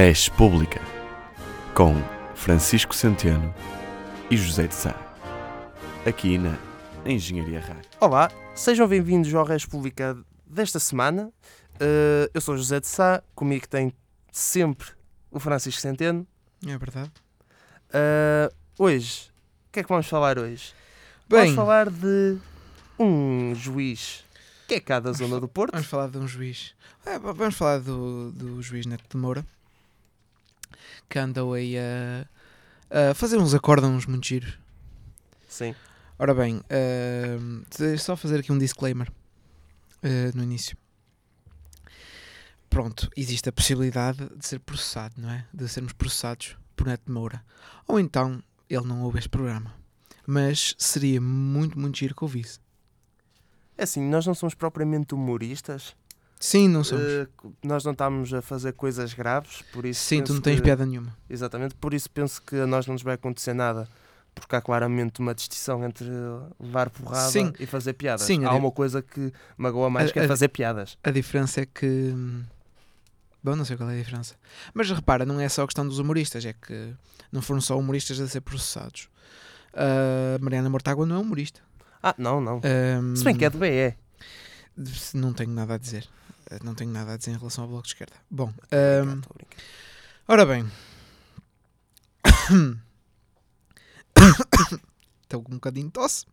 Res Pública, com Francisco Centeno e José de Sá. Aqui na Engenharia Rádio. Olá, sejam bem-vindos ao Res Pública desta semana. Uh, eu sou José de Sá, comigo tem sempre o Francisco Centeno. É verdade. Uh, hoje, o que é que vamos falar hoje? Bem, Vamos falar de um juiz que é cá da zona do Porto. vamos falar de um juiz. É, vamos falar do, do juiz Neto de Moura que andou aí a, a fazer uns acórdãos muito giros. Sim. Ora bem, uh, só fazer aqui um disclaimer uh, no início. Pronto, existe a possibilidade de ser processado, não é? De sermos processados por Neto de Moura. Ou então ele não ouve este programa. Mas seria muito, muito giro que ouvisse. É assim, nós não somos propriamente humoristas. Sim, não somos. Uh, nós não estamos a fazer coisas graves, por isso. Sim, tu não tens que- piada nenhuma. Exatamente, por isso penso que a nós não nos vai acontecer nada. Porque há claramente uma distinção entre levar porrada Sim. e fazer piadas. Sim, há uma coisa que magoa mais A- que é fazer piadas. A diferença é que. hum, Bom, não sei qual é a diferença. Mas repara, não é só a questão dos humoristas, é que não foram só humoristas a ser processados. A Mariana Mortágua não é humorista. Ah, não, não. Hum, Se bem que é de BE. Não tenho nada a dizer. Eh, Não tenho nada a dizer em relação ao Bloco de Esquerda. Bom, a brincar. ora bem. Estou com um bocadinho de tosse.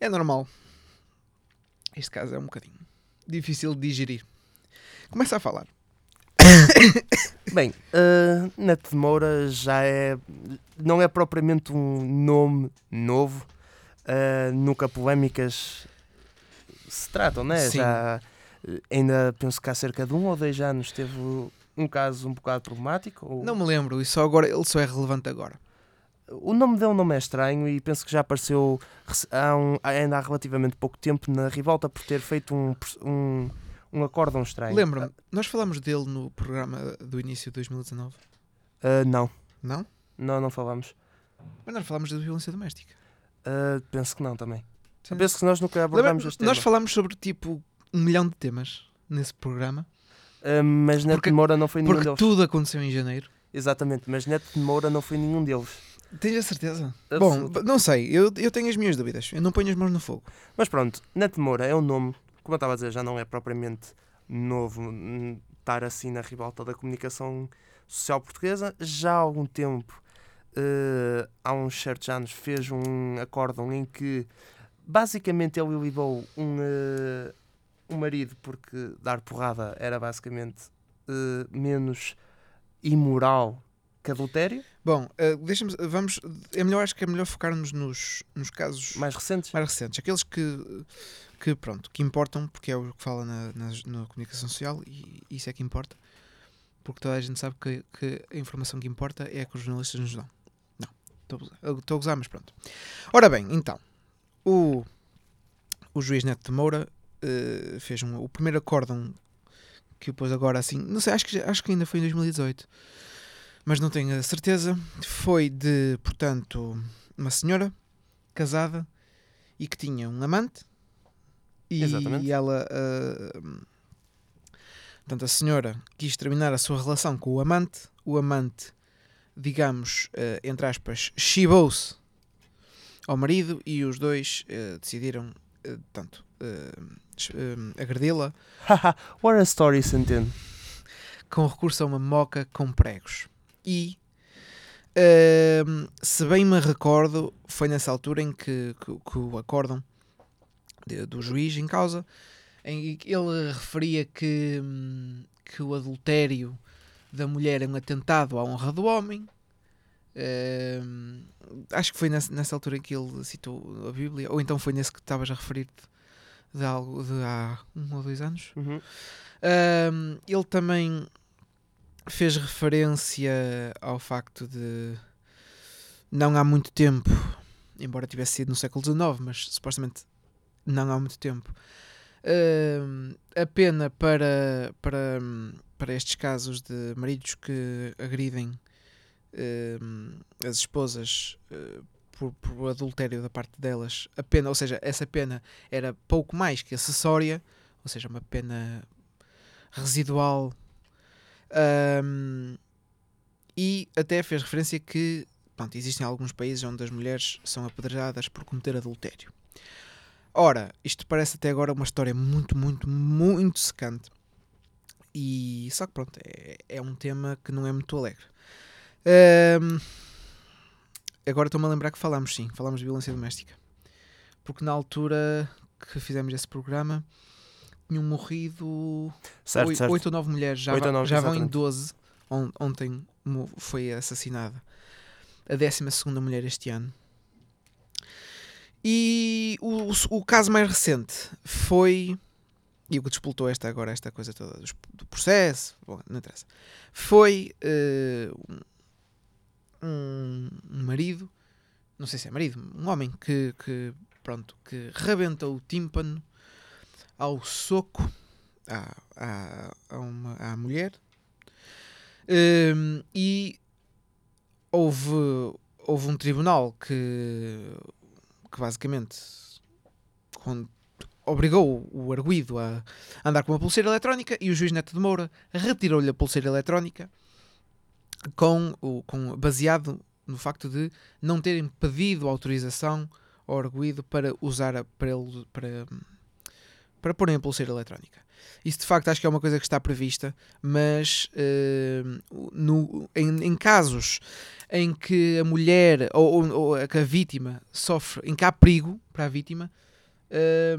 É normal. Este caso é um bocadinho difícil de digerir. Começa a falar. Bem, uh, Neto de Moura já é. Não é propriamente um nome novo. Uh, nunca polémicas se tratam, né? Sim. Já. uh, Ainda penso que há cerca de um ou dois anos teve um caso um bocado problemático. ou- Não me lembro, e só agora, ele só é relevante agora. O nome dele não é estranho e penso que já apareceu rec- há um- ainda há relativamente pouco tempo na Rivolta por ter feito um, um, um acórdão estranho. Lembro-me, nós falámos dele no programa do início de 2019, Ah, não, não? não, não falamos. Mas nós falámos de violência doméstica. Ah, penso que não também. Sim. Penso que nós nunca abordamos este tema. nós falámos sobre tipo um milhão de temas nesse programa, Ah, mas Neto Porque- de Moura não foi nenhum porque deles. tudo aconteceu em janeiro. Exatamente, mas Neto de Moura não foi nenhum deles. Tens a certeza? Absoluta. Bom, não sei, eu, eu tenho as minhas dúvidas. Eu não ponho as mãos no fogo. Mas pronto, Neto de Moura é um nome, como eu estava a dizer, já não é propriamente novo hum, estar assim na ribalta da comunicação social portuguesa. Já há algum tempo, eh, há uns certos anos, fez um acórdão em que basicamente ele libou um, eh, um marido porque dar porrada era basicamente eh, menos imoral que adultério, Bom, eh, deixa-me. Vamos. É melhor, acho que é melhor focarmos nos, nos casos mais recentes. mais recentes, aqueles que, que pronto, que importam, porque é o que fala na, na, na comunicação social e isso é que importa, porque toda a gente sabe que, que a informação que importa é a que os jornalistas nos dão. Não, estou a gozar, mas pronto. Ora bem, então, o, o juiz Neto de Moura eh, fez um, o primeiro acórdão que pôs agora assim, não sei, acho que, acho que ainda foi em 2018, mas não tenho a certeza. Foi de, portanto, uma senhora casada e que tinha um amante e Exatamente. ela ah, portanto a senhora quis terminar a sua relação com o amante o amante digamos ah, entre aspas chibou-se ao marido e os dois ah, decidiram ah, portanto ah, ch- ah, agredi-la what a story, Centeno. com recurso a uma moca com pregos. E, ehm, se bem me recordo, foi nessa altura em que, que, que o acórdão do juiz em causa, em que ele referia que, hum, que o adultério da mulher é um atentado à honra do homem. Ehm, acho que foi nessa, nessa altura em que ele citou a Bíblia, ou então foi nesse que estavas a referir-te de algo de há um ou dois anos. Uhum. Ahm, ele também fez referência ao facto de não há muito tempo, embora tivesse sido no século XIX, mas supostamente não há muito tempo, ahm, a pena para, para, para estes casos de maridos que agridem ahm, as esposas eh, por, por adultério da parte delas, a pena, ou seja, essa pena era pouco mais que acessória, ou seja, uma pena residual Ahm, e até fez referência que pronto, existem alguns países onde as mulheres são apedrejadas por cometer adultério. Ora, isto parece até agora uma história muito, muito, muito secante. E só que pronto, é, é um tema que não é muito alegre. Ahm, agora estou-me a lembrar que falámos, sim, falámos de violência doméstica. Porque na altura que fizemos esse programa tinham morrido Certo, certo. oito ou nove mulheres, já, Oito va- ou nove, já vão em exatamente. 12. On- ontem foi assassinada a 12 mulher este ano. E o, o- o caso mais recente foi. E o que despoltou esta agora, esta coisa toda dos- do processo, bom, não interessa. Foi eh, um, um marido, não sei se é marido, um homem que, que pronto, que rebenta o tímpano ao soco à, à, a uma, à mulher. Hum, e houve, houve um tribunal que, que basicamente obrigou o arguído a andar com uma pulseira eletrónica e o juiz Neto de Moura retirou-lhe a pulseira eletrónica com o, com, baseado no facto de não terem pedido autorização ao arguído para usar a, para, para, porem a pulseira eletrónica. Isso de facto acho que é uma coisa que está prevista, mas eh, no, em, em casos em que a mulher ou, ou- ou a vítima sofre, em que há perigo para a vítima, eh,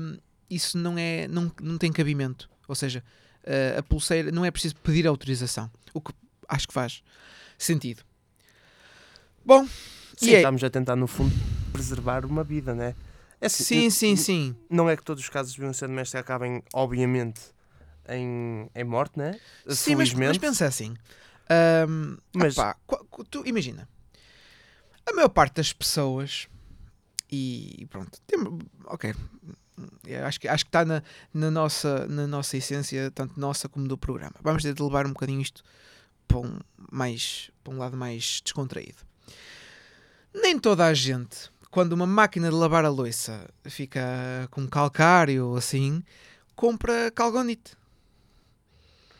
isso não, é, não, não tem cabimento. Ou seja, eh, a pulseira não é preciso pedir autorização, o que acho que faz sentido. Bom, Sim, e é- estamos a tentar, no fundo, preservar uma vida, né? É assim, sim, sim, sim. Não é que todos os casos de violência doméstica acabem, obviamente, em, em morte, né? Sim, mas, mas pensa assim. Mas- qu- tu imagina, a maior parte das pessoas e pronto, tem, ok, acho que acho que está na, na nossa na nossa essência tanto nossa como do programa. Vamos ter de levar um bocadinho isto para um mais para um lado mais descontraído. Nem toda a gente, quando uma máquina de lavar a louça fica com calcário ou assim, compra calgonite.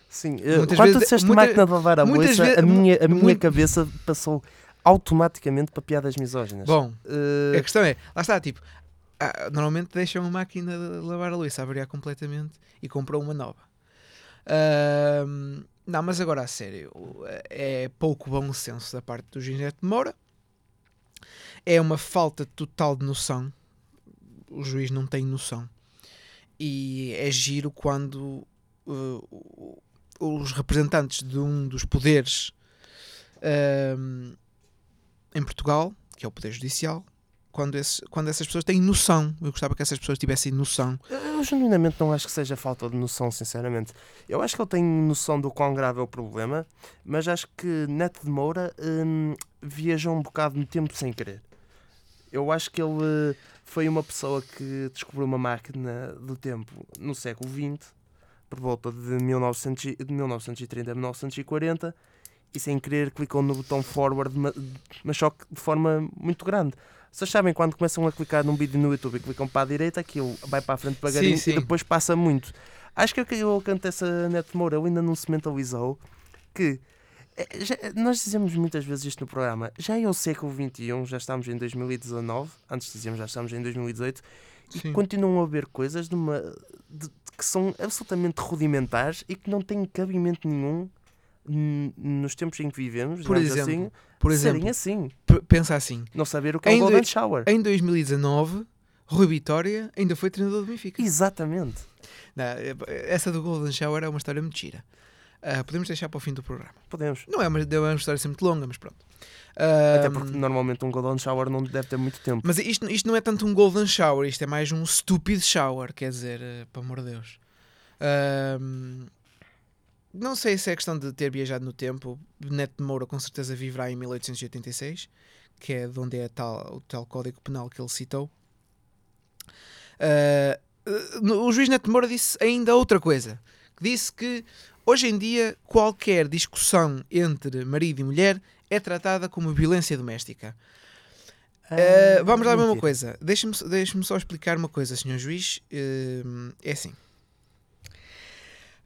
Sim, eh, Muitas quando tu vezes- disseste muita- máquina de lavar a louça, ve- a minha, a minha muito- cabeça passou automaticamente para piadas misóginas. Bom, Eh, A questão é, lá está, tipo, ah, normalmente deixam a máquina de lavar a louça a variar completamente e compram uma nova. Ahm, não, mas agora a sério, é pouco bom senso da parte do Ginete Moura. É uma falta total de noção. O juiz não tem noção. E é giro quando uh, os representantes de um dos poderes ahm, em Portugal, que é o Poder Judicial, quando, esses, quando essas pessoas têm noção. Eu gostava que essas pessoas tivessem noção. Eu genuinamente não acho que seja falta de noção, sinceramente. Eu acho que ele tem noção do quão grave é o problema, mas acho que Neto de Moura hum, viajou um bocado no tempo sem querer. Eu acho que ele eh, foi uma pessoa que descobriu uma máquina do tempo no século XX, por volta de, 1900, e- de 1930 a 1940, e sem querer clicou no botão forward, ma- mas só que de forma muito grande. Vocês sabem quando começam a clicar num vídeo no YouTube e clicam para a direita, aquilo vai para a frente devagarinho e depois passa muito. Acho que é o que eu acontece a Neto Moura, ele ainda não se mentalizou que eh, já- nós dizemos muitas vezes isto no programa, já é o século XXI, já estamos em 2019, antes dizíamos já estamos em 2018, e Sim. continuam a haver coisas de uma, de- que são absolutamente rudimentares e que não têm cabimento nenhum nos tempos em que vivemos, Por digamos exemplo, assim, Por exemplo, assim, pensa assim: não saber o que é um Golden dois- Shower. em 2019, Rui Vitória ainda foi treinador do Benfica. Exatamente. Não, essa do Golden Shower é uma história muito gira. Ah, podemos deixar para o fim do programa. Podemos. Não é uma, é uma história assim muito longa, mas pronto. Até Ahm, porque normalmente um Golden Shower não deve ter muito tempo. Mas isto, isto não é tanto um golden shower, isto é mais um stupid shower, quer dizer, eh, pelo amor de Deus. Ahm, não sei se é questão de ter viajado no tempo. Neto de Moura com certeza viverá em 1886, que é de onde é tal, o tal código penal que ele citou. No- o juiz Neto de Moura disse ainda outra coisa. Que disse que hoje em dia qualquer discussão entre marido e mulher é tratada como violência doméstica. Uh, vamos lá a mesma coisa. Deixa-me deixa só explicar uma coisa, senhor juiz. Uh, é assim.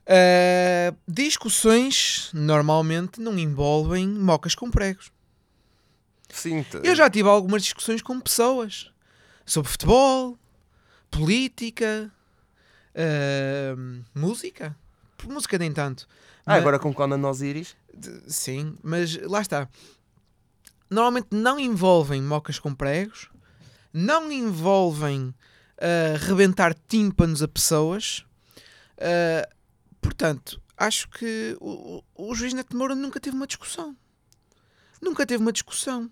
Uh, discussões normalmente não envolvem mocas com pregos. Sim, Eu já tive algumas discussões com pessoas sobre futebol, política, uh, música. Música nem tanto. Ah, Mas- agora com Conan Osiris. Sim, mas lá está. Normalmente não envolvem mocas com pregos, não envolvem ah, rebentar tímpanos a pessoas. Ah, portanto, acho que o, o o juiz Neto Moura nunca teve uma discussão. Nunca teve uma discussão.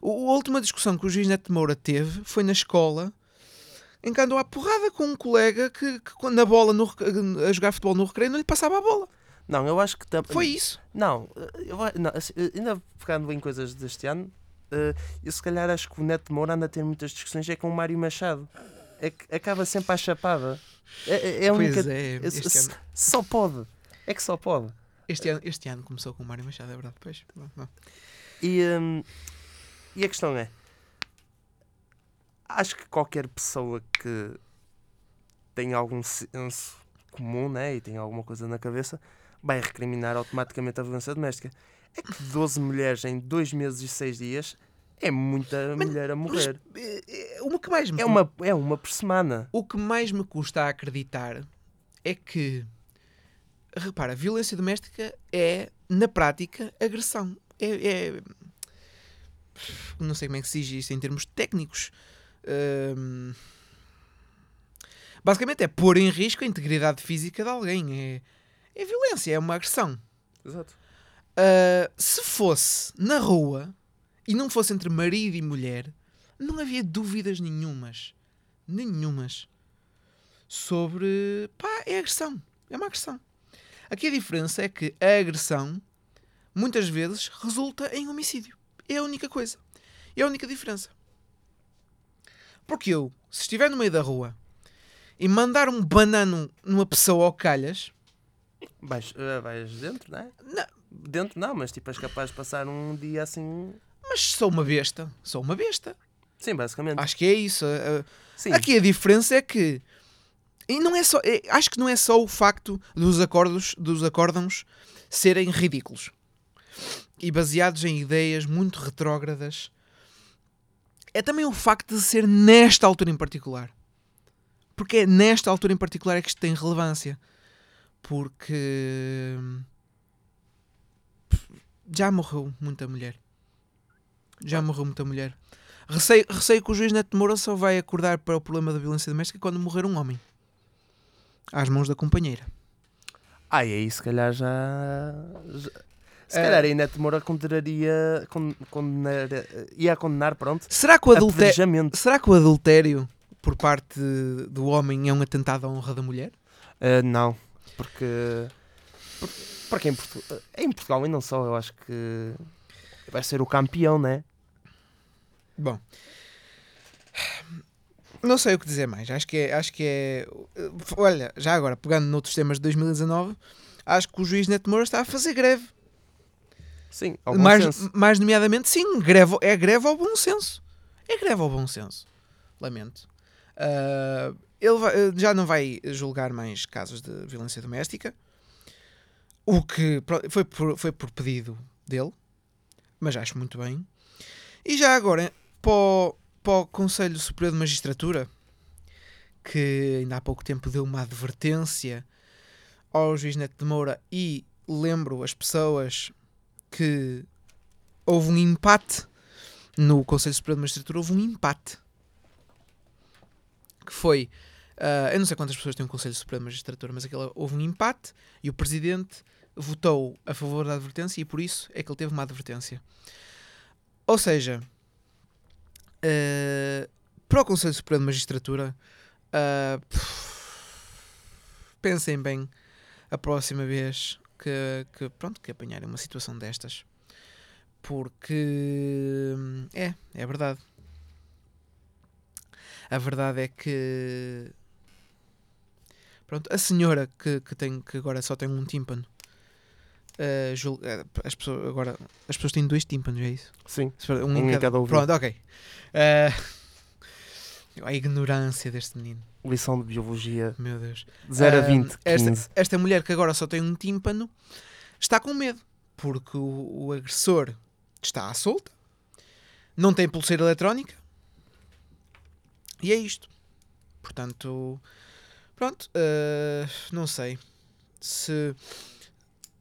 O- A última discussão que o juiz Neto Moura teve foi na escola, em que andou à porrada com um colega que, que quando a bola no a jogar futebol no recreio não lhe passava a bola. Não, eu acho que tam- Foi isso. Não, eu, não, assim, eh, ainda pegando em coisas deste ano, eh, eu se calhar acho que o Neto Moura anda a ter muitas discussões é com o Mário Machado. É acaba sempre à chapada. É, é, é a única. É, é- ano, Só pode. É que só pode. este, ano, este ano começou com o Mário Machado, é verdade. Pois. E, hum, e a questão é: acho que qualquer pessoa que tem algum senso comum né, e tem alguma coisa na cabeça vai recriminar automaticamente a violência doméstica. É que 12 mulheres em 2 meses e 6 dias é muita Mas- mulher a morrer. O que mais me É uma, é uma por semana. O que mais me custa a acreditar é que, repara, violência doméstica é, na prática, agressão. É, é- não sei como é que se diz isso em termos técnicos. Hum, basicamente é pôr em risco a integridade física de alguém. É, é violência, é uma agressão. Exato. Uh, se fosse na rua e não fosse entre marido e mulher, não havia dúvidas nenhumas. Nenhumas. Sobre. pá, é agressão. É uma agressão. Aqui a diferença é que a agressão muitas vezes resulta em homicídio. É a única coisa. É a única diferença. Porque eu, se estiver no meio da rua e mandar um banano numa pessoa ao calhas, Vais, eh, vais dentro, não é? Não. Dentro não, mas tipo és capaz de passar um dia assim. mas sou uma besta. Sou uma besta. Sim, basicamente. Acho que é isso. Uh, Sim. Aqui a diferença é que e não é só, é- acho que não é só o facto dos acordos, dos acórdãos serem ridículos e baseados em ideias muito retrógradas. É também o facto de ser nesta altura em particular. Porque é nesta altura em particular é que isto tem relevância. Porque já morreu muita mulher. Já morreu muita mulher. Receio, receio que o juiz Neto Moura só vai acordar para o problema da violência doméstica quando morrer um homem. Às mãos da companheira. Ah, e aí se calhar já. já- Se Eh, calhar aí Neto Moura condenaria. con- condenar, ia condenar, pronto. Será que o adultério, será que o adultério por parte do homem é um atentado à honra da mulher? Eh, não, porque. por- Porque em, Portu- em Portugal e não só, eu acho que vai ser o campeão, né? Bom. Não sei o que dizer mais. Acho que é. Acho que é olha, já agora, pegando noutros temas de 2019, acho que o juiz Neto Moura está a fazer greve. Sim, ao bom mais, senso. mais nomeadamente, sim, greve, é greve ao bom senso. É greve ao bom senso. Lamento. Ah, ele vai- eh, já não vai julgar mais casos de violência doméstica. O que foi por, foi por pedido dele, mas acho muito bem. E já agora, para o, para o Conselho Superior de Magistratura, que ainda há pouco tempo deu uma advertência ao juiz Neto de Moura e lembro as pessoas que houve um empate no Conselho Superior de Magistratura, houve um empate que foi ah, eu não sei quantas pessoas têm um Conselho Superior de Magistratura, mas aquela, houve um empate e o Presidente votou a favor da advertência e por isso é que ele teve uma advertência. Ou seja, ah, para o Conselho Superior de Magistratura, ah, pensem bem a próxima vez que, que, pronto, que apanharem uma situação destas. Porque é, é verdade. A verdade é que pronto, a senhora que, que, tem, que agora só tem um tímpano. As pessoas, agora as pessoas têm dois tímpanos, é isso? Sim. Um Um em cada ouvido. Pronto, ok. Eh, A ignorância deste menino. Lição de biologia Meu Deus. 0 a Ah, 20, 15. esta, esta mulher que agora só tem um tímpano está com medo. Porque o, o agressor está à solta. Não tem pulseira eletrónica. E é isto. Portanto, pronto. ah, não sei. Se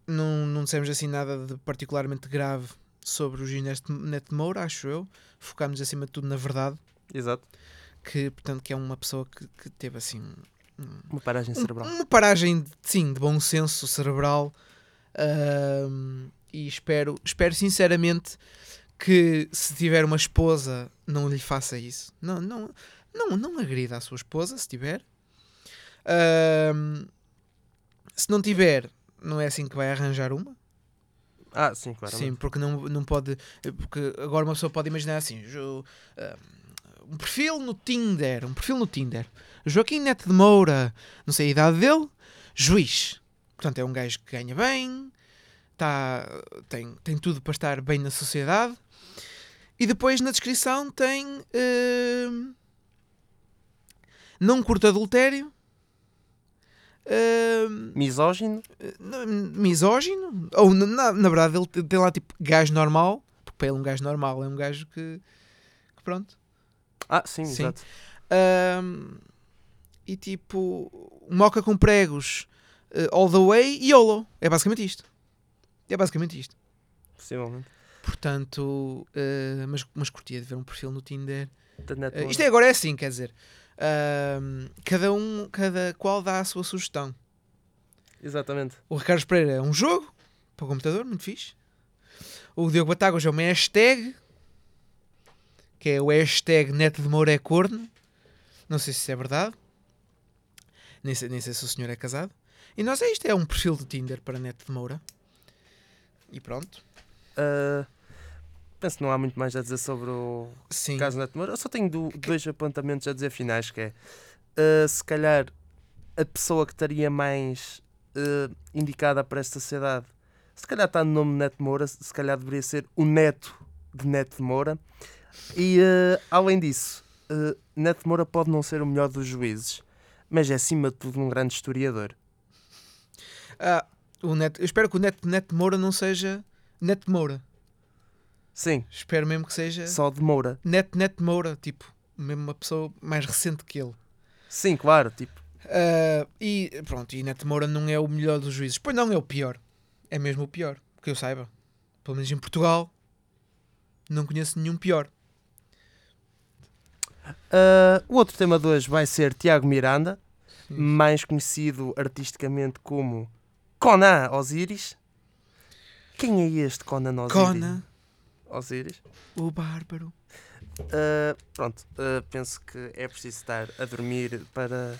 não, não dissemos assim nada de particularmente grave sobre o Gineste Neto Moura, acho eu. Focámos acima de tudo na verdade. Exato. Que, portanto, que é uma pessoa que, que teve assim um- Uma paragem um- cerebral. Uma paragem, sim, de bom senso cerebral. ahm, e espero, espero sinceramente que se tiver uma esposa não lhe faça isso. Não, não, não, não agrida a sua esposa, se tiver. Ahm, se não tiver, não é assim que vai arranjar uma. Ah, sim, claro. Sim, porque não, não pode. Porque agora uma pessoa pode imaginar assim: jo- ah, um perfil no Tinder, um perfil no Tinder. Joaquim Neto de Moura, não sei a idade dele, juiz. Portanto, é um gajo que ganha bem, tá, tem, tem tudo para estar bem na sociedade. E depois na descrição tem. ah, não curto adultério. Misógino. misógino, ou na, na, verdade ele te- tem lá tipo gajo normal, porque para ele um gajo normal é um gajo que, que pronto. Ah, sim, Sim. exato. E tipo, moca com pregos eh, all the way e YOLO. É basicamente isto. É basicamente isto. Possivelmente. Portanto, eh, mas, mas curtia de ver um perfil no Tinder. Eh, isto é agora é assim, quer dizer, cada um, cada qual dá a sua sugestão. Exatamente. O Ricardo Pereira é um jogo para o computador, muito fixe. O Diogo Batagas é uma hashtag, que é o hashtag Neto de Moura é corno. Não sei se isso é verdade. Nem sei, nem sei se o senhor é casado. E nós é isto, é um perfil do Tinder para Neto de Moura. E pronto. Ah, penso que não há muito mais a dizer sobre o Sim. caso Neto Moura. Eu só tenho do- dois apontamentos a dizer finais, que é ah, se calhar a pessoa que estaria mais ah, indicada para esta sociedade, se calhar está no nome Neto Moura, se calhar deveria ser o neto de Neto de Moura. E ah, além disso, ah, Neto de Moura pode não ser o melhor dos juízes, mas é acima de tudo um grande historiador. Ah, o Neto, eu espero que o Neto, Neto de Moura não seja Neto de Moura. Sim, Espero mesmo que seja só de Moura. Neto de Moura. Tipo, mesmo uma pessoa mais recente que ele. Sim, claro, tipo, Ah, e pronto, e Neto Moura não é o melhor dos juízes. Pois não é o pior. É mesmo o pior. Que eu saiba. Pelo menos em Portugal. Não conheço nenhum pior. Uh, o outro tema de hoje vai ser Tiago Miranda, Sim. mais conhecido artisticamente como Conan Osiris. Quem é este Conan Osiris? Conan, Osiris. o bárbaro. Uh, pronto, uh, penso que é preciso estar a dormir para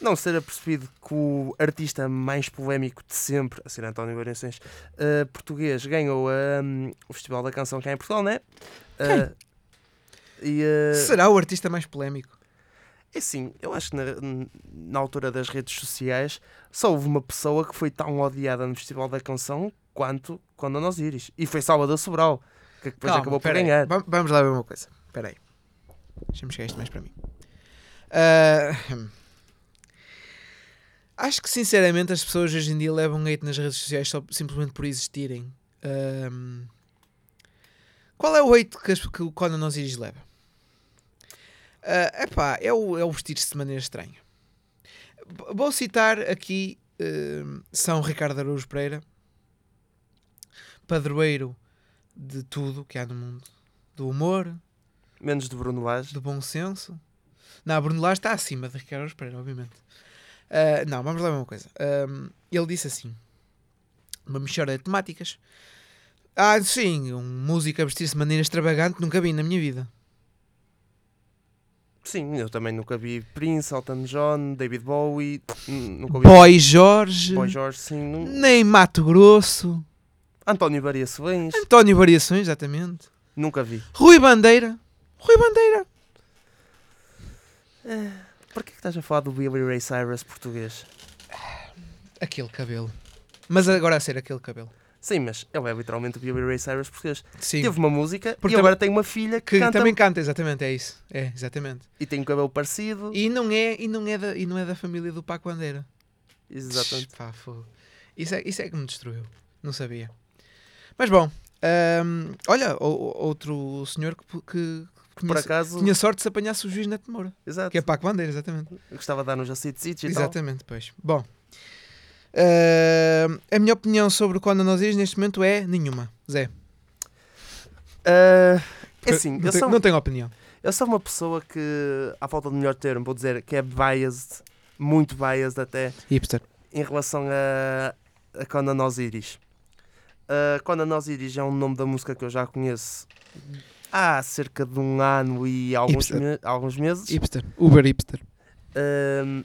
não ser apercebido que o artista mais polémico de sempre, a ser António Variações, uh, português, ganhou um, o Festival da Canção cá em Portugal, não é? Uh, e, uh, Será o artista mais polémico? É assim, eu acho que na, na altura das redes sociais só houve uma pessoa que foi tão odiada no Festival da Canção quanto quando a Osiris. E foi Salvador Sobral, que depois Calma, acabou por peraí. ganhar. Va- Vamos lá ver uma coisa. Espera aí. Deixa-me chegar isto mais para mim. Ah, acho que sinceramente as pessoas hoje em dia levam hate nas redes sociais só simplesmente por existirem. Ahm, qual é o hate que, as- que o Conan Osiris leva? Ah, epá, é o, é o vestir-se de maneira estranha. B- Vou citar aqui ahm, São Ricardo Araújo Pereira, padroeiro de tudo que há no mundo. Do humor, Menos de Bruno Lage. do bom senso. Não, Bruno Lage está acima de Ricardo Pereira, obviamente. Ah, não, vamos lá uma coisa. Ele disse assim: uma mistura de temáticas. Ah, sim, um músico a vestir-se de maneira extravagante nunca vi na minha vida. Sim, eu também nunca vi Prince, Elton John, David Bowie, nunca ouvi Boy Jorge, Boy George, sim. nem Mato Grosso, António Variações, António Variações, exatamente. nunca vi. Rui Bandeira, Rui Bandeira. Por que é que estás a falar do Billy Ray Cyrus português? Aquele cabelo. Mas agora a ser aquele cabelo. Sim, mas ele é literalmente o Billy Ray Cyrus português. Sim. Teve uma música Porque e agora tem uma filha que, Que canta também canta, exatamente, é isso. É, exatamente. e tem um cabelo parecido. E não é, e não é, da, e não é da família do Paco Bandeira. Exatamente. Pá, fogo. Isso, é, isso é que me destruiu. Não sabia. Mas bom, hum, olha, o- outro senhor que, que, Por acaso, tinha sorte de se apanhasse o juiz Neto Moura. exato. Que é Paco Bandeira, exatamente. Eu gostava de dar nos Jacitos e tal. Exatamente, pois. Bom, hum, a minha opinião sobre o Conan Osiris neste momento é nenhuma. Zé. Ah, é assim, não, eu tenho, sou, não tenho opinião. eu sou uma pessoa que, à falta de melhor termo, vou dizer que é biased, muito biased até, Hipster. em relação a, a Conan Osiris. Uh, Conan Osiris é um nome da música que eu já conheço há cerca de um ano e alguns, me- alguns meses. Hipster. Uber hipster. Um,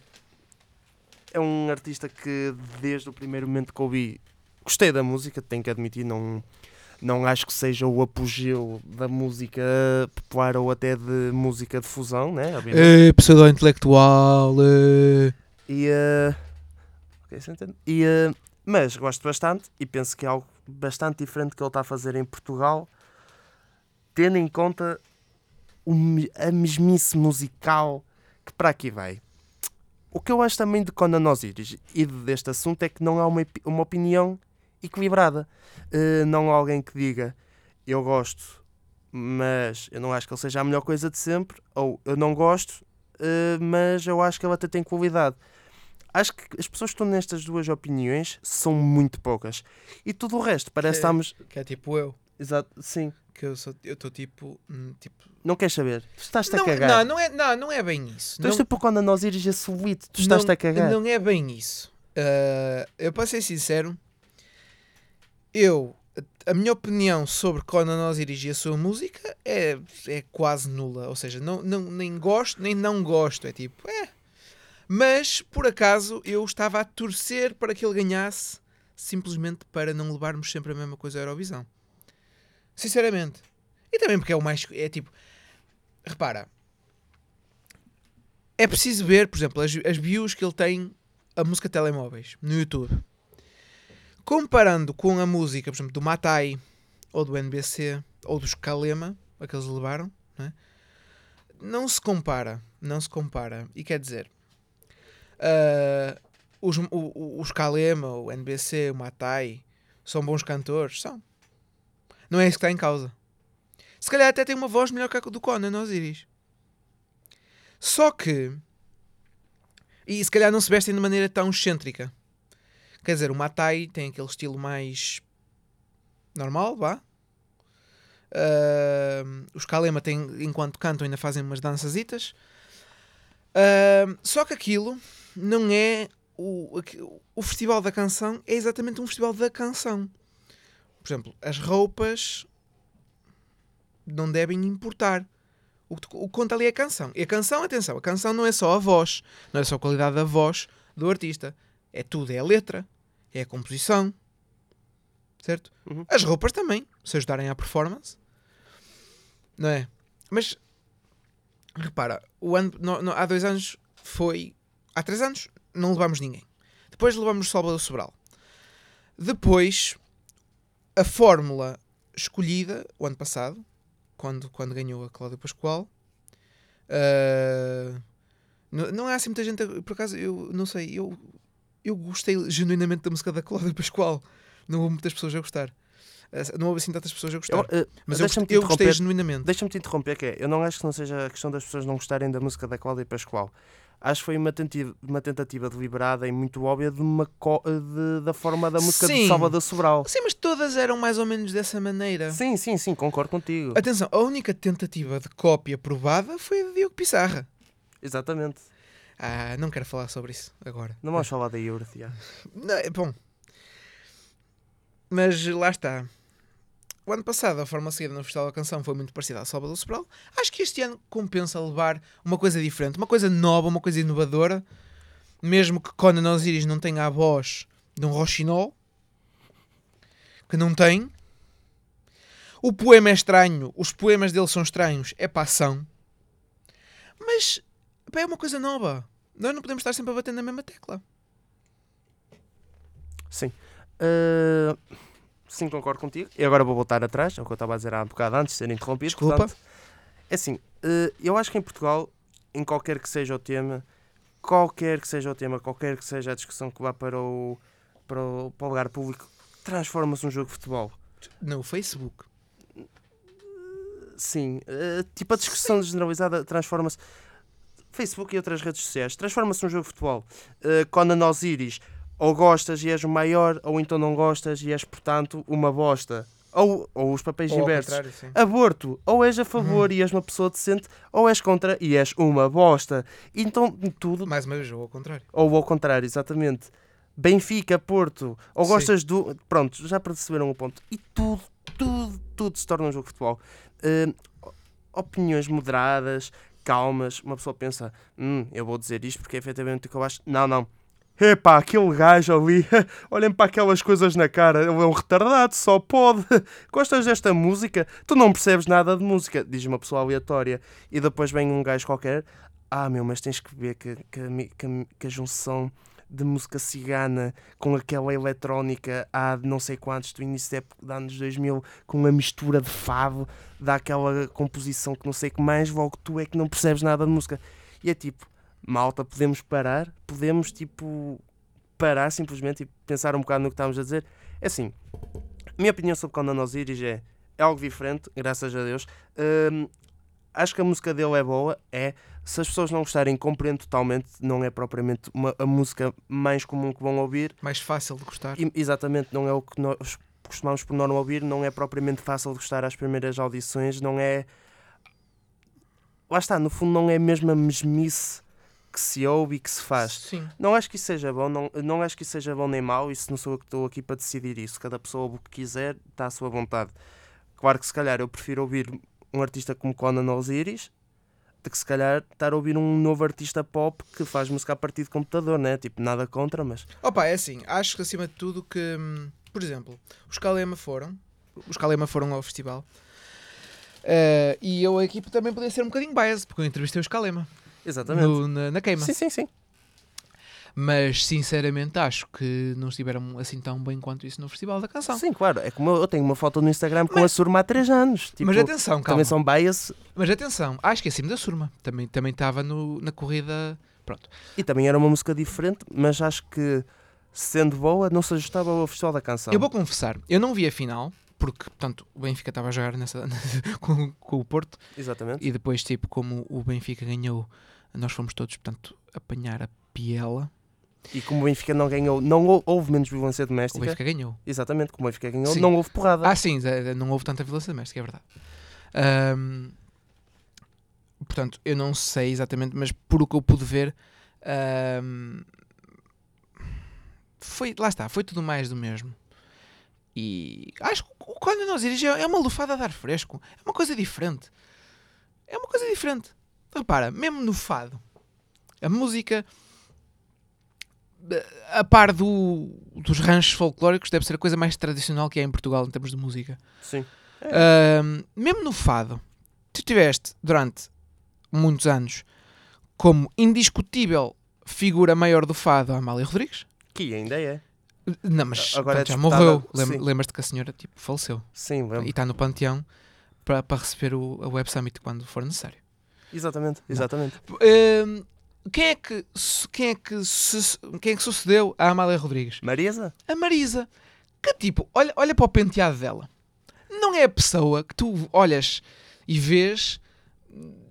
é um artista que desde o primeiro momento que ouvi gostei da música, tenho que admitir, não, não acho que seja o apogeu da música popular ou até de música de fusão, né? É, pseudo-intelectual. é. E, uh, ok, se entende? E, uh, mas gosto bastante e penso que é algo bastante diferente que ele está a fazer em Portugal, tendo em conta o a mesmice musical que para aqui vai. O que eu acho também de Conan Osiris e deste assunto é que não há uma, uma opinião equilibrada. Uh, não há alguém que diga eu gosto, mas eu não acho que ele seja a melhor coisa de sempre, ou eu não gosto, uh, mas eu acho que ele até tem qualidade. Acho que as pessoas que estão nestas duas opiniões são muito poucas. E tudo o resto, parece que É. estamos. Que é tipo eu. Exato, sim. Que eu sou, eu estou tipo, hum, tipo Não queres saber? Tu estás-te a não, cagar. não, não é, não, não é bem isso. Tu és Não- tipo quando nós ires a suíte, tu estás-te a cagar. Não é bem isso. Ah, eu para ser sincero, eu a minha opinião sobre Conan Osiris e a sua música é, é quase nula. Ou seja, não, não, nem gosto nem não gosto. É tipo, é. Mas por acaso eu estava a torcer para que ele ganhasse simplesmente para não levarmos sempre a mesma coisa à Eurovisão. Sinceramente. E também porque é o mais. É tipo. Repara. É preciso ver, por exemplo, as, as views que ele tem a música telemóveis no YouTube. Comparando com a música, por exemplo, do Matai ou do NBC ou dos Kalema, aqueles levaram, não, é? não se compara. Não se compara. E quer dizer, ah, os, o- os Kalema, o NBC, o Matai são bons cantores? São. Não é isso que está em causa. Se calhar até tem uma voz melhor que a do Conan Osiris. Só que. E se calhar não se vestem de maneira tão excêntrica. Quer dizer, o Matai tem aquele estilo mais. normal, vá. Ahm, os Kalema têm, enquanto cantam, ainda fazem umas dançazitas. Ahm, só que aquilo não é. O, o festival da canção é exatamente um festival da canção. Por exemplo, as roupas não devem importar. O que, o que conta ali é a canção. E a canção, atenção, a canção não é só a voz, não é só a qualidade da voz do artista. É tudo, é a letra, é a composição. Certo? Uhum. As roupas também, se ajudarem à performance. Não é? Mas repara, o ano, no- no- há dois anos foi. Há três anos não levámos ninguém. Depois levamos o Salvador Sobral. Depois, a fórmula escolhida o ano passado, quando, quando ganhou a Cláudia Pascoal. ah, não, não há assim muita gente. Por acaso, eu não sei. Eu, eu gostei genuinamente da música da Cláudia Pascoal. Não houve muitas pessoas a gostar. Ah, Não houve assim tantas pessoas a gostar. Eu, uh, Mas eu, eu te gostei genuinamente. Deixa-me te interromper, que é, eu não acho que não seja a questão das pessoas não gostarem da música da Cláudia Pascoal. Acho que foi uma tentativa, uma tentativa deliberada e muito óbvia de uma de- da forma da música Sim. de Salvador Sobral. Sim, mas todas eram mais ou menos dessa maneira. Sim, sim, sim, concordo contigo. Atenção, a única tentativa de cópia provada foi a de Diogo Pissarra. Exatamente. Ah, não quero falar sobre isso agora. Não vamos falar da já. Não, é bom. Mas lá está. O ano passado a forma seguida no Festival da Canção foi muito parecida ao Salvador Sobral. Acho que este ano compensa levar uma coisa diferente, uma coisa nova, uma coisa inovadora. Mesmo que Conan Osiris não tenha a voz de um Rochinol. Que não tem. O poema é estranho. Os poemas dele são estranhos. É passão. Mas pá, é uma coisa nova. Nós não podemos estar sempre a bater na mesma tecla. Sim. Uh, sim, concordo contigo. E agora vou voltar atrás, é o que eu estava a dizer há um bocado antes de ser interrompido. Desculpa. Portanto, é assim, eh, eu acho que em Portugal, em qualquer que seja o tema, qualquer que seja o tema, qualquer que seja a discussão que vá para o, para o, para o lugar público, transforma-se num jogo de futebol. No Facebook. Sim, eh, tipo a discussão generalizada transforma-se. Facebook e outras redes sociais transforma-se num jogo de futebol. Uh, Conan Osiris, ou gostas e és o maior, ou então não gostas e és, portanto, uma bosta. Ou, ou os papéis Ou inversos. Aborto, ou és a favor Uhum. e és uma pessoa decente, ou és contra e és uma bosta. Então, tudo Mais uma vez, ou ao contrário. ou ao contrário, exatamente. Benfica, Porto, ou Sim. gostas do. Pronto, já perceberam o ponto. E tudo, tudo, tudo se torna um jogo de futebol. Eh, opiniões moderadas, calmas. Uma pessoa pensa, hum, eu vou dizer isto porque é efetivamente o que eu acho. Não, não. Epá, aquele gajo ali, olhem para aquelas coisas na cara, ele é um retardado, só pode. Gostas desta música? Tu não percebes nada de música, diz uma pessoa aleatória. E depois vem um gajo qualquer, ah meu, mas tens que ver que, que, que, que a junção de música cigana com aquela eletrónica há não sei quantos do início da época de anos 2000 com a mistura de fado dá aquela composição que não sei que mais logo tu é que não percebes nada de música e é tipo malta podemos parar podemos tipo parar simplesmente e pensar um bocado no que estamos a dizer é assim a minha opinião sobre Conan Osiris é é algo diferente graças a Deus Hum, acho que a música dele é boa é se as pessoas não gostarem, compreendo totalmente, não é propriamente uma, a música mais comum que vão ouvir. Mais fácil de gostar. E, exatamente, não é o que nós costumamos por norma ouvir, não é propriamente fácil de gostar às primeiras audições, não é. Lá está, no fundo, não é mesmo a mesmice que se ouve e que se faz. Sim. Não acho que isso seja bom, não, não acho que isso seja bom nem mau, isso não sou eu que estou aqui para decidir isso. Cada pessoa ouve o que quiser, está à sua vontade. Claro que se calhar eu prefiro ouvir um artista como Conan Osiris de que se calhar estar a ouvir um novo artista pop que faz música a partir de computador, né? Tipo, nada contra, mas. Opa, é assim, acho que acima de tudo que, hum, por exemplo, os Kalema foram, os Kalema foram ao festival. Eh, e eu aqui também podia ser um bocadinho biased, porque eu entrevistei os Kalema Exatamente. no- na, na queima. Sim, sim, sim. Mas sinceramente acho que não estiveram assim tão bem quanto isso no Festival da Canção. Sim, claro. É como eu, eu tenho uma foto no Instagram com Mas- a Surma há 3 anos. Tipo, Mas atenção, calma. também são bias Mas atenção, acho que acima da Surma. Também também estava no- na corrida. Pronto. e também era uma música diferente, mas acho que sendo boa não se ajustava ao Festival da Canção. Eu vou confessar, eu não vi a final, porque, portanto, o Benfica estava a jogar nessa, com, com o Porto. Exatamente. E depois, tipo, como o Benfica ganhou, nós fomos todos, portanto, apanhar a piela. E como o Benfica não ganhou, não hou- houve menos violência O doméstica. Benfica ganhou. Exatamente, como o Benfica ganhou, Sim. não houve porrada. Ah, sim, não houve tanta violência doméstica, é verdade. Ahm, portanto, eu não sei exatamente, mas por o que eu pude ver, ahm, foi, lá está, foi tudo mais do mesmo. E acho que o Conan Osiris é uma lufada a dar fresco. É uma coisa diferente. É uma coisa diferente. Repara, mesmo no fado, a música, a par do, dos ranchos folclóricos, deve ser a coisa mais tradicional que há em Portugal em termos de música. Sim. Ahm, mesmo no fado, tu tiveste durante muitos anos como indiscutível figura maior do fado a Amália Rodrigues. Que ainda é. Não, mas Agora é pronto, já disputada, morreu. Lem-. Lembras-te que a senhora tipo, faleceu Sim, e lembro. está no panteão para para receber o, a Web Summit quando for necessário. Exatamente, exatamente. Ahm, quem é que quem é que quem é que sucedeu a Amália Rodrigues? Marisa? A Marisa, que tipo, olha, olha para o penteado dela. Não é a pessoa que tu olhas e vês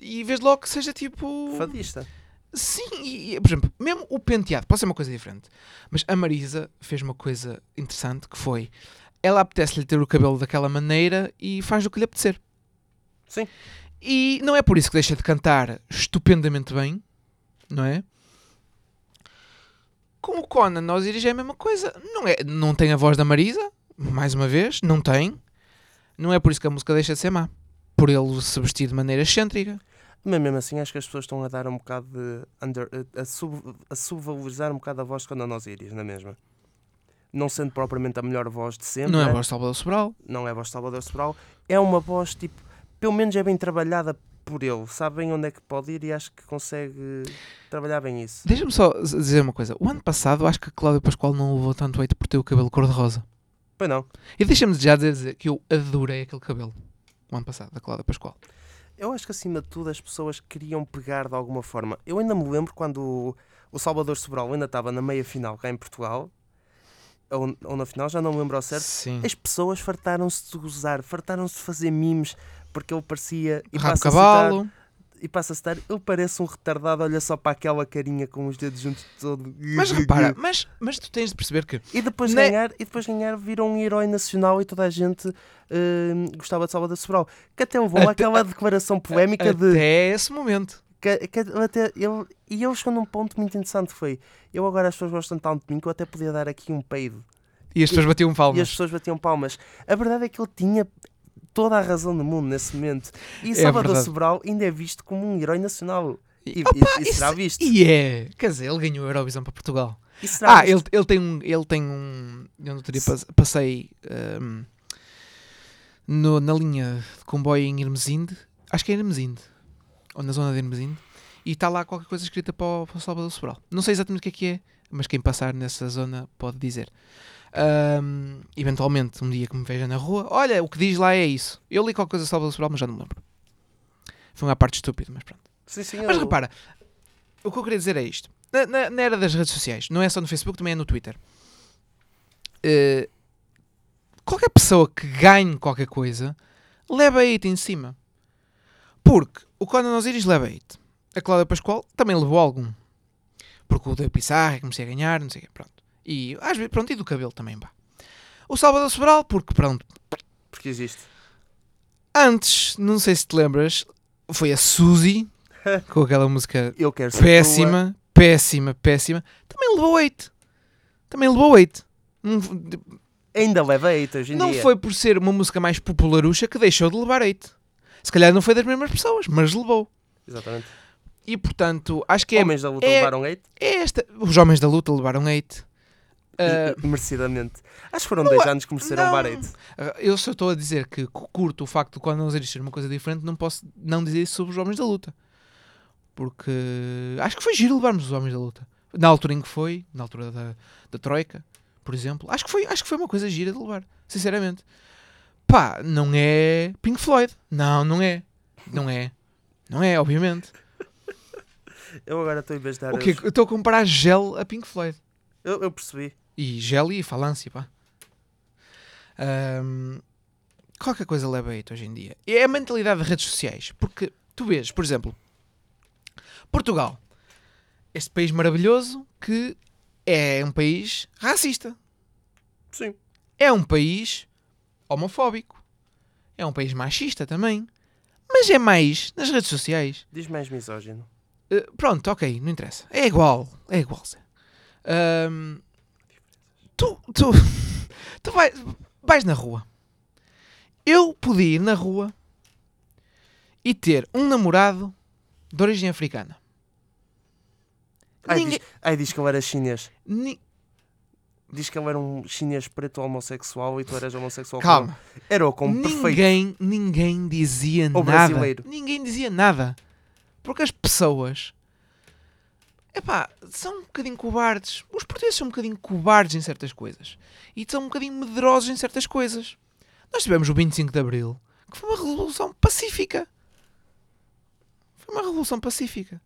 e vês logo que seja tipo. Fadista. Sim, e, e, por exemplo, mesmo o penteado pode ser uma coisa diferente. Mas a Marisa fez uma coisa interessante que foi ela apetece-lhe ter o cabelo daquela maneira e faz o que lhe apetecer. Sim. E não é por isso que deixa de cantar estupendamente bem, não é? Com o Conan, nós dirigimos a mesma coisa. Não, é, não tem a voz da Marisa, mais uma vez, não tem. Não é por isso que a música deixa de ser má. Por ele se vestir de maneira excêntrica. Mas mesmo assim acho que as pessoas estão a dar um bocado de. Under, a, sub, a subvalorizar um bocado a voz de quando nós iris, na mesma. Não sendo propriamente a melhor voz de sempre. não é a voz de Salvador Sobral. não é a voz de Salvador Sobral. É uma voz tipo. Pelo menos é bem trabalhada por ele. Sabe bem onde é que pode ir e acho que consegue trabalhar bem isso. Deixa-me só dizer uma coisa. O ano passado acho que a Cláudia Pascoal não levou tanto hate por ter o cabelo cor-de-rosa. Foi não. E deixa-me já dizer que eu adorei aquele cabelo. O ano passado, da Cláudia Pascoal. Eu acho que acima de tudo as pessoas queriam pegar de alguma forma. Eu ainda me lembro quando o, o Salvador Sobral ainda estava na meia final cá em Portugal, ou, ou na final, já não me lembro ao certo. Sim. As pessoas fartaram-se de gozar, fartaram-se de fazer memes, porque ele parecia. E Rabo passa citar- cavalo. e passa a citar, ele parece um retardado, olha só para aquela carinha com os dedos juntos todo. Mas repara, mas, mas tu tens de perceber que E depois Né- ganhar, e depois ganhar, virou um herói nacional e toda a gente hum, gostava de Salvador Sobral. Que até levou Até- àquela declaração polémica de. até esse momento. Que, que até ele, e ele chegou num ponto muito interessante: foi eu agora as pessoas gostam tanto de mim que eu até podia dar aqui um peido. E as pessoas batiam E as palmas. pessoas batiam palmas. A verdade é que ele tinha toda a razão do mundo nesse momento. E É Salvador verdade. Sobral ainda é visto como um herói nacional. E, Opa, e- e será visto. E é. Quer dizer, ele ganhou a Eurovisão para Portugal. Ah, ele, visto. ele tem um. Ele tem um. Eu não teria passei ahm, no- na linha de comboio em Hermesinde. Acho que é Hermesinde. Ou na zona de Hermesinde. E está lá qualquer coisa escrita para o, para o Salvador Sobral. Não sei exatamente o que é que é, mas quem passar nessa zona pode dizer. Ahm, eventualmente, um dia que me veja na rua, olha, o que diz lá é isso. Eu li qualquer coisa do Salvador Sobral, mas já não me lembro. Foi uma parte estúpida, mas pronto. Sim, sim, Mas eu- repara, o que eu queria dizer é isto. Na, na- na era das redes sociais, não é só no Facebook, também é no Twitter. Eh, qualquer pessoa que ganhe qualquer coisa leva hate em cima. Porque o Conan Osiris leva hate. A Cláudia Pascoal também levou algum. Porque o da Pissarra comecei a ganhar, não sei o quê, pronto. E às vezes, pronto, e do cabelo também, pá. O Salvador Sobral, porque pronto. Porque existe. Antes, não sei se te lembras, foi a Suzy com aquela música péssima, péssima, péssima. Também levou 8. Também levou 8. Ainda leva 8 hoje em não dia. Não foi por ser uma música mais popularucha que deixou de levar 8. Se calhar não foi das mesmas pessoas, mas levou. Exatamente. E portanto, acho que é. Homens da luta é, levaram 8? É esta. Os homens da luta levaram 8. Ah, uh, merecidamente. Acho que foram não, dois é- anos que mereceram Barete. Ah, eu só estou a dizer que curto o facto de quando não existir uma coisa diferente, não posso não dizer isso sobre os homens da luta. Porque acho que foi giro levarmos os homens da luta. Na altura em que foi, na altura da, da Troika, por exemplo, acho que, foi, acho que foi uma coisa gira de levar, sinceramente. Pá, não é Pink Floyd. Não, não é. Não é. Não é, obviamente. eu agora estou a inventar. O quê? Estou a comparar gel a Pink Floyd. eu, eu percebi. E gel e falância, pá. Ahm, qualquer coisa leva hate hoje em dia. É a mentalidade das redes sociais. Porque tu vês, por exemplo, Portugal. Este país maravilhoso que é um país racista. Sim. É um país homofóbico. É um país machista também. Mas é mais nas redes sociais. Diz mais misógino. Uh, pronto, ok, não interessa. É igual, é igual. Zé. Tu, tu, tu vai, vais na rua. Eu podia ir na rua e ter um namorado de origem africana. Ai, Ninguém, diz, ai, diz que ele era chinês. ni- Diz que ele era um chinês preto homossexual e tu eras homossexual. calma. Era o como perfeito. ninguém, ninguém dizia Ou nada. brasileiro. Ninguém dizia nada. Porque as pessoas epá, são um bocadinho cobardes. Os portugueses são um bocadinho cobardes em certas coisas. E são um bocadinho medrosos em certas coisas. Nós tivemos o 25 de Abril, que foi uma revolução pacífica. Foi uma revolução pacífica.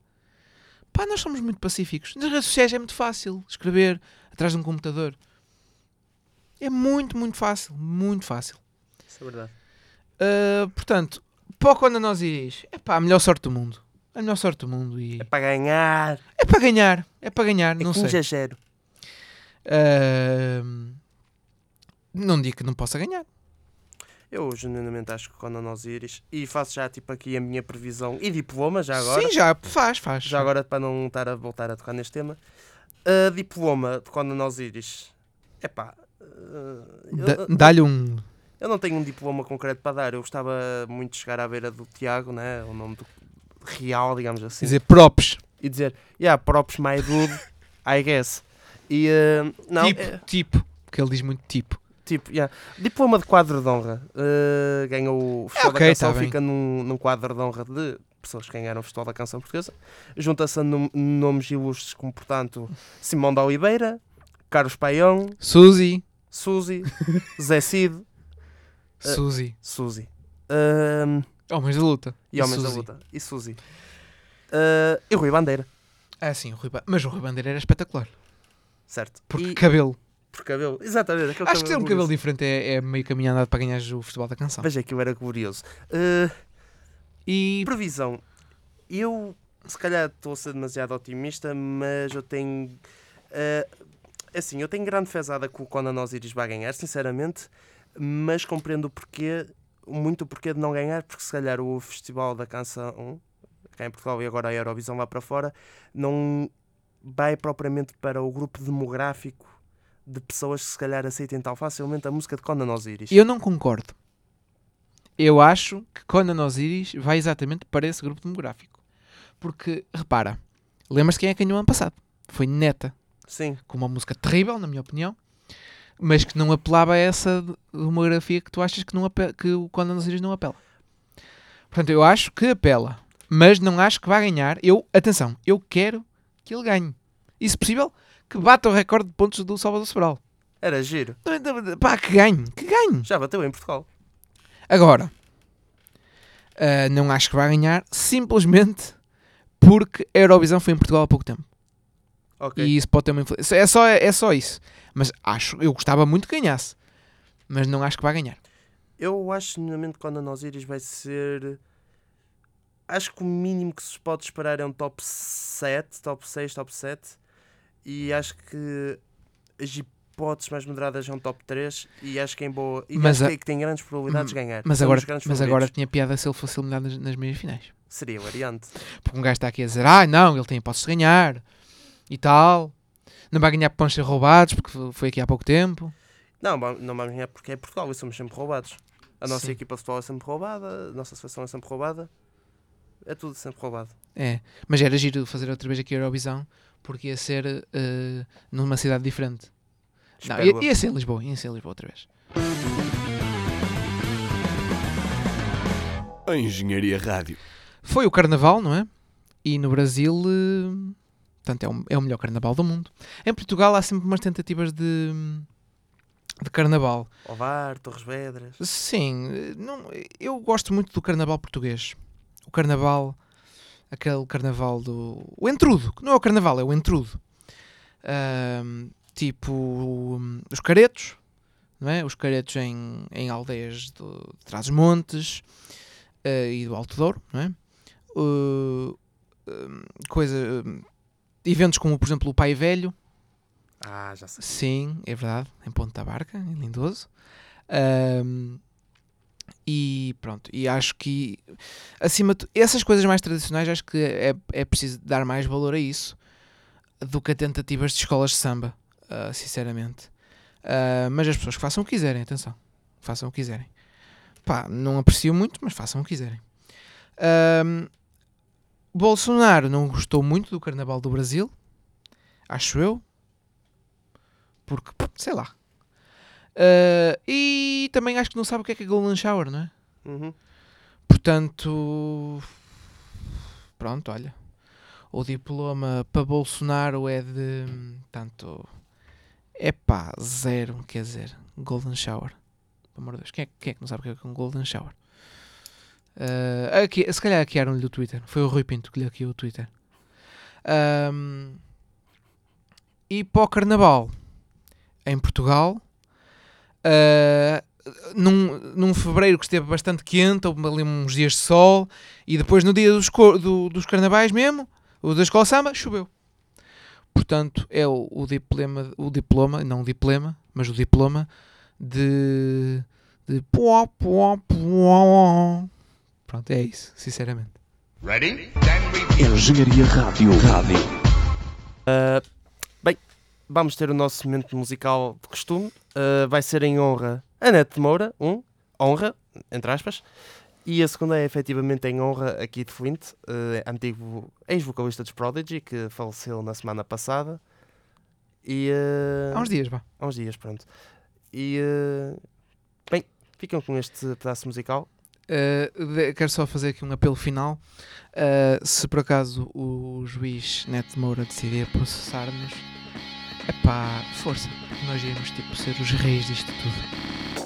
Pá, nós somos muito pacíficos. Nas redes sociais é muito fácil escrever atrás de um computador. É muito, muito fácil. Muito fácil. Isso é verdade. Uh, portanto, para o quando nós iris, é pá, a melhor sorte do mundo. A melhor sorte do mundo. E... É para ganhar. É para ganhar. É para ganhar, É não 15 sei. a 0. Uh, não digo que não possa ganhar. Eu genuinamente acho que quando nós iris e faço já tipo aqui a minha previsão e diploma já agora. Sim, já faz, faz. Já agora para não estar a voltar a tocar neste tema. A diploma de quando nós iris. Epá. uh, Dá-lhe um. eu não tenho um diploma concreto para dar. Eu gostava muito de chegar à beira do Tiago, né? o nome do real, digamos assim. Dizer, props. e dizer, yeah, props my dude, I guess. E uh, não, tipo, é, tipo. Porque ele diz muito tipo. tipo, yeah. diploma de quadro de honra. Uh, ganhou o Festival ok, da Canção, tá fica num, num quadro de honra de pessoas que ganharam o Festival da Canção Portuguesa. Junta-se a nom- nomes ilustres como, portanto, Simão da Oliveira, Carlos Paião, Suzy. Suzy, Zé Cid, Ah. Suzy. Suzy. Ahm, Homens da luta. e Homens da Suzy. Luta. E Suzy. Ah, e Rui Bandeira, Ah, sim, o Rui Ba- mas o Rui Bandeira era espetacular. certo. Porque E cabelo. por cabelo. Exatamente. Acho que ter um cabelo diferente é, é meio caminho andado para ganhar o Festival da Canção. Veja que eu era glorioso. Ah, E previsão. Eu, se calhar, estou a ser demasiado otimista, mas eu tenho. ah, assim, eu tenho grande fezada que o Conan Osiris vai ganhar, sinceramente, mas compreendo o porquê, muito o porquê de não ganhar, porque se calhar o Festival da Canção, cá em Portugal e agora a Eurovisão lá para fora, não vai propriamente para o grupo demográfico de pessoas que se calhar aceitem tal facilmente a música de Conan Osiris. eu não concordo. Eu acho que Conan Osiris vai exatamente para esse grupo demográfico. Porque, repara, lembras-te quem é que ganhou ano passado? Foi Neta, Sim, com uma música terrível, na minha opinião, mas que não apelava a essa demografia que tu achas que, não que o Conan Osiris não apela. Portanto, eu acho que apela, mas não acho que vai ganhar. Eu, atenção, eu quero que ele ganhe. E, se possível, que bata o recorde de pontos do Salvador Sobral. era giro. Pá, que ganhe, que ganhe. Já bateu em Portugal. Agora, ah, não acho que vai ganhar simplesmente porque a Eurovisão foi em Portugal há pouco tempo. Ok. E isso pode ter uma influência. É só, é só isso. Mas acho, eu gostava muito que ganhasse. Mas não acho que vai ganhar. Eu acho genuinamente que Conan Osiris vai ser. Acho que o mínimo que se pode esperar é um top 7, top 6, top 7. E acho que as hipóteses mais moderadas é um top 3. E acho que em boa. E Mas acho a- que, é que tem grandes probabilidades de ganhar. Mas agora, mas agora tinha piada se ele fosse eliminado nas, nas meias finais. Seria variante. Porque um gajo está aqui a dizer, ah, não, ele tem hipótese de ganhar e tal. Não vai ganhar por não ser roubados porque foi aqui há pouco tempo. Não, não vamos ganhar porque é Portugal e somos sempre roubados. A nossa Sim. equipa de futebol é sempre roubada, a nossa seleção é sempre roubada. É tudo sempre roubado. É, mas era giro fazer outra vez aqui a Eurovisão porque ia ser eh, numa cidade diferente. Não, ia, ia ser Lisboa, ia ser Lisboa outra vez. A Engenharia Rádio. Foi o carnaval, não é? E no Brasil, eh, portanto, é o, é o melhor carnaval do mundo. Em Portugal há sempre umas tentativas de, de carnaval. Ovar, Torres Vedras. Sim, não, eu gosto muito do carnaval português. O carnaval, aquele carnaval do. O entrudo, que não é o carnaval, é o entrudo. Tipo hum, os caretos, não é? Os caretos em, em aldeias do, de Trás-os-Montes eh, e do Alto Douro, não é? Uh, coisa, hum, eventos como, por exemplo, o Pai Velho, Ah, já sei. Sim, é verdade, em Ponta Barca, em Lindoso. Ahm, e pronto, e acho que acima de essas coisas mais tradicionais, acho que é, é preciso dar mais valor a isso do que a tentativas de escolas de samba, ah, sinceramente. Ah, mas as pessoas que façam o que quiserem, atenção, façam o que quiserem. Pá, não aprecio muito, mas façam o que quiserem. Ahm, Bolsonaro não gostou muito do Carnaval do Brasil, acho eu, porque, sei lá. Ah, e também acho que não sabe o que é que é Golden Shower, não é? Uhum. Portanto, pronto, olha. O diploma para Bolsonaro é de, tanto, é pá, zero, quer dizer, Golden Shower. Pelo amor de Deus, quem é, quem é que não sabe o que é que é um Golden Shower? Ah, aqui, se calhar hackearam-lhe o Twitter. Foi o Rui Pinto que lhe hackeou o Twitter. Ahm, e para o Carnaval, em Portugal, ah, num, num fevereiro que esteve bastante quente, houve ali uns dias de sol, e depois no dia dos, do- dos carnavais mesmo, o da escola samba, choveu. Portanto, é o, o diploma, o diploma, não o diploma, mas o diploma de, de puá, puá, puá. Pronto, é isso, sinceramente. Ready? Then we Engenharia Rádio. Rádio. Ah, bem, vamos ter o nosso momento musical de costume. Ah, vai ser em honra a Neto Moura, um, honra, entre aspas. E a segunda é efetivamente em honra aqui de Flint, eh, antigo ex-vocalista dos Prodigy, que faleceu na semana passada. E, Há uns dias, vá. há uns dias, pronto. E, bem, ficam com este pedaço musical. Uh, quero só fazer aqui um apelo final. Uh, se por acaso o juiz Neto Moura decidir processar-nos, Epá, força. Nós íamos tipo ser os reis disto tudo.